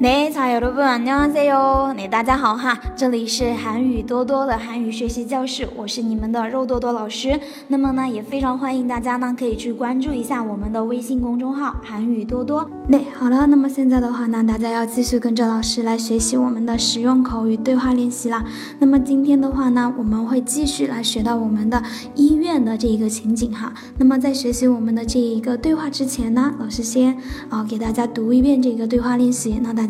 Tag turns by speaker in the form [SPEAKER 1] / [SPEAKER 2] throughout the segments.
[SPEAKER 1] 네자여러분안녕하세요 네大家好哈，这里是韩语多多的韩语学习教室，我是你们的肉多多老师。那么呢，也非常欢迎大家呢可以去关注一下我们的微信公众号韩语多多。对，好了，那么现在的话呢，大家要继续跟着老师来学习我们的实用口语对话练习啦。那么今天的话呢，我们会继续来学到我们的医院的这一个情景哈。那么在学习我们的这一个对话之前呢，老师先啊给大家读一遍这个对话练习，那大家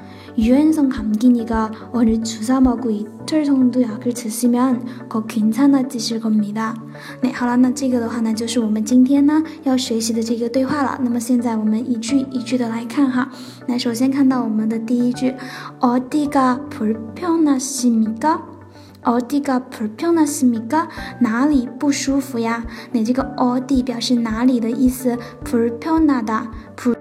[SPEAKER 1] 유hen성 감기니까 오늘 주사 맞고 이틀 정도 약을 드시면 더 괜찮아지실 겁니다. 对，好了，那这个的话呢，就是我们今天呢要学习的这个对话了。那么现在我们一句一句的来看哈。那首先看到我们的第一句 어디가 불편하십니까? 어디가 불편하십니까? 哪里不舒服呀？那这个 어디 表示哪里的意思，불편하다，불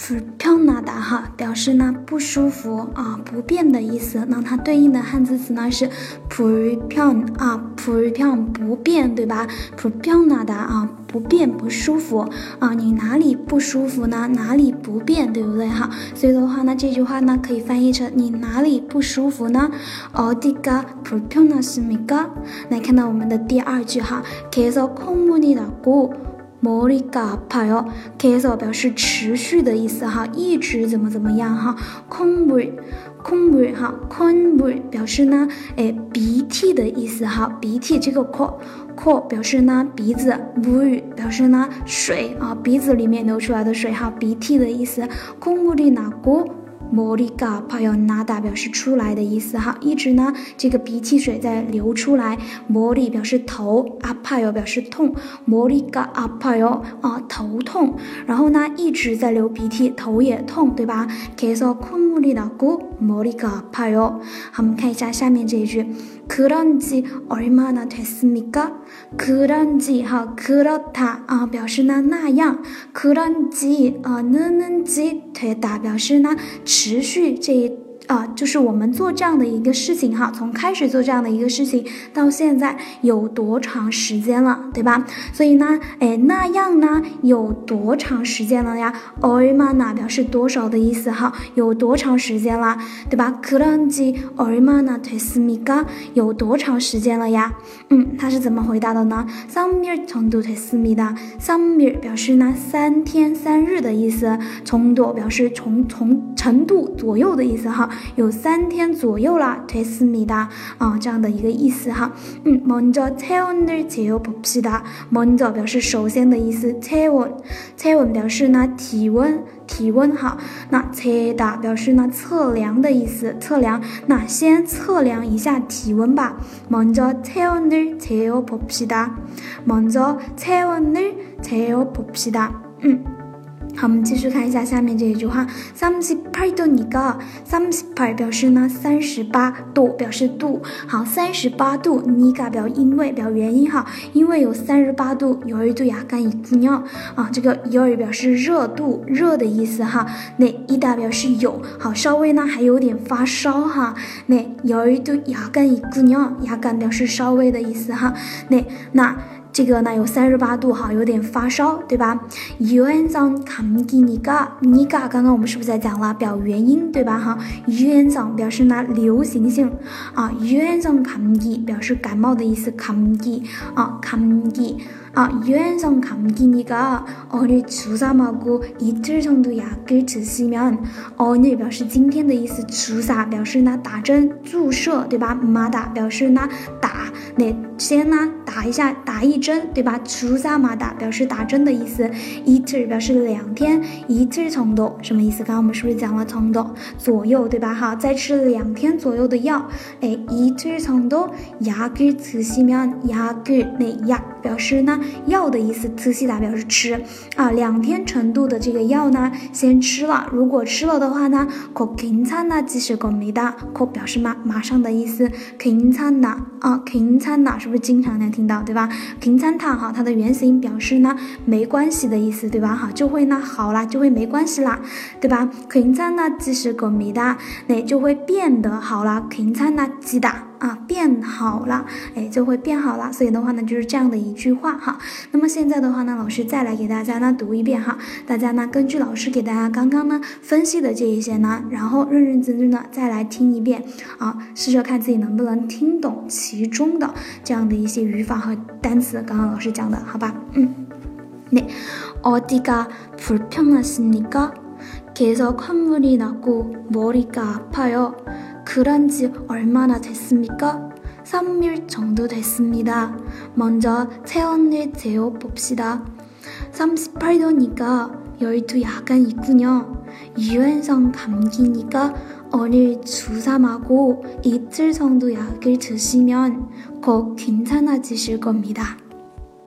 [SPEAKER 1] 不漂纳的哈，表示呢不舒服啊，不便的意思。那它对应的汉字词呢是不漂啊，不漂不便，对吧？不漂纳的啊，不便不舒服啊。你哪里不舒服呢？哪里不便，对不对哈？所以的话呢，这句话呢可以翻译成你哪里不舒服呢？어디가불편하십니 까？ 来看到我们的第二句哈，계속콩물이나 고。 莫里嘎帕哟，开始表示持续的意思哈一直怎么怎么样哈空杯空杯哈空杯表示呢诶鼻涕的意思哈鼻涕这个 ca 表示呢鼻子 movie 表示呢水啊鼻子里面流出来的水哈鼻涕的意思。空屋里拿锅摩里嘎帕哟纳达表示出来的意思哈，一直呢这个鼻涕水在流出来。莫里表示头，阿帕哟表示痛。莫里嘎阿帕哟啊头痛，然后呢一直在流鼻涕，头也痛，对吧？可以说库莫里达 古莫里嘎阿帕哟。好，我们看一下下面这一句。그런지얼마나됐습니까그런지哈，그렇다啊，表示呢那样。그런지啊，는는지되다表示呢持续这。 啊，就是我们做这样的一个事情哈，从开始做这样的一个事情到现在有多长时间了，对吧？所以呢，哎，那样呢有多长时间了呀얼마나表示多少的意思哈，有多长时间了，对吧？그런지얼마나됐습니 까？ 有多长时间了呀？嗯，他是怎么回答的呢？삼일정도됐습니 다。 삼일表示呢三天三日的意思，정도表示从从程度左右的意思哈。 有三天左右了，推思密达啊，这样的一个意思哈。嗯，먼저체온을재어봅시 다。 먼저表示首先的意思，체온 체온表示呢体温体温哈。那체다表示呢测量的意思，测量。那先测量一下体温吧。먼저체온을재어봅시 다。 먼저체온을재어봅시 다。 嗯。 好，我们继续看一下下面这一句话。三十八度尼个，三十八表示呢三十八度，表示度。好，三十八度尼个表因为表原因哈，因为有三十八度，有一度牙干一姑娘啊，这个有儿表示热度，热的意思哈。那一大表示有，好，稍微呢还有点发烧哈。那有一度牙干一姑娘，牙干表示稍微的意思哈。那那。这个呢有三十八度哈，有点发烧，对吧？유엔상감기니가 니， 刚刚我们是不是在讲了表原因，对吧？哈，유엔表示呢流行性啊，유엔상감表示感冒的意思，감기啊，감 기。 啊，유엔성감기니까오늘주사맞고이틀정도약을드시면오늘表示今天的意思，주사表示呢打针注射，对吧？마다表示呢打，那先呢打一下打一。针对吧？出萨马达表示打针的意思，一次表示两天，一次程度什么意思？刚刚我们是不是讲了程度左右对吧？哈，再吃两天左右的药，哎，一次程度牙给吃西面牙给那牙 表示呢 要的意思，特西达表示吃啊，两天程度的这个药呢先吃了，如果吃了的话呢，可괜찮아即是거没的，可表示马马上的意思，괜찮아啊，괜찮아是不是经常能听到对吧？괜찮다哈，它的原型表示呢没关系的意思对吧？哈，就会呢好了，就会没关系啦，对吧？괜찮아即是거没的，那就会变得好了，괜찮아지 다。 啊，变好了，哎，就会变好了。所以的话呢，就是这样的一句话哈。那么现在的话呢，老师再来给大家呢读一遍哈。大家呢根据老师给大家刚刚呢分析的这一些呢，然后认认真真的再来听一遍啊，试着看自己能不能听懂其中的这样的一些语法和单词。刚刚老师讲的好吧？嗯，那어디가불편하십니까계속콧물이나고머리가아파요 그런 지 얼마나 됐습니까? 3일 정도 됐습니다. 먼저 체온을 재어 봅시다. 38도니까 열도 약간 있군요. 유연성 감기니까 오늘 주사하고 이틀 정도 약을 드시면 곧 괜찮아지실 겁니다.